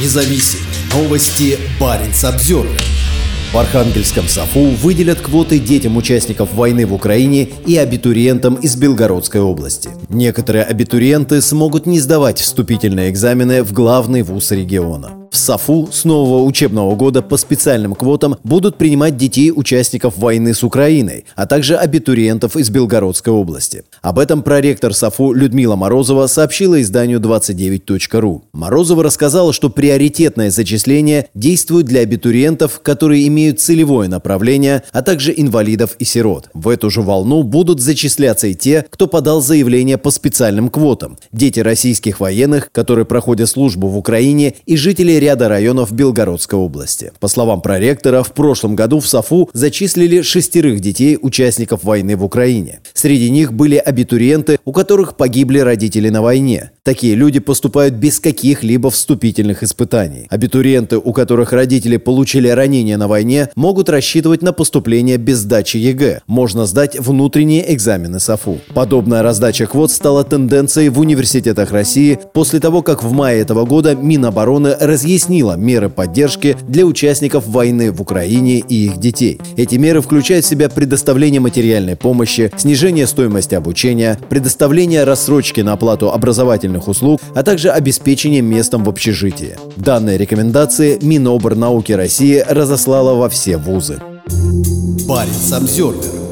независим. Новости Баренц Обзервер. В Архангельском САФУ выделят квоты детям участников войны в Украине и абитуриентам из Белгородской области. Некоторые абитуриенты смогут не сдавать вступительные экзамены в главный вуз региона. В САФУ с нового учебного года по специальным квотам будут принимать детей участников войны с Украиной, а также абитуриентов из Белгородской области. Об этом проректор САФУ Людмила Морозова сообщила изданию 29.ru. Морозова рассказала, что приоритетное зачисление действует для абитуриентов, которые имеют целевое направление, а также инвалидов и сирот. В эту же волну будут зачисляться и те, кто подал заявление по специальным квотам. Дети российских военных, которые проходят службу в Украине и жители ряда районов Белгородской области. По словам проректора, в прошлом году в САФУ зачислили шестерых детей участников войны в Украине. Среди них были абитуриенты, у которых погибли родители на войне. Такие люди поступают без каких-либо вступительных испытаний. Абитуриенты, у которых родители получили ранения на войне, могут рассчитывать на поступление без сдачи ЕГЭ. Можно сдать внутренние экзамены САФУ. Подобная раздача квот стала тенденцией в университетах России после того, как в мае этого года Минобороны разъяснила разъяснила меры поддержки для участников войны в Украине и их детей. Эти меры включают в себя предоставление материальной помощи, снижение стоимости обучения, предоставление рассрочки на оплату образовательных услуг, а также обеспечение местом в общежитии. Данные рекомендации Минобр науки России разослала во все вузы. Парень Самсервер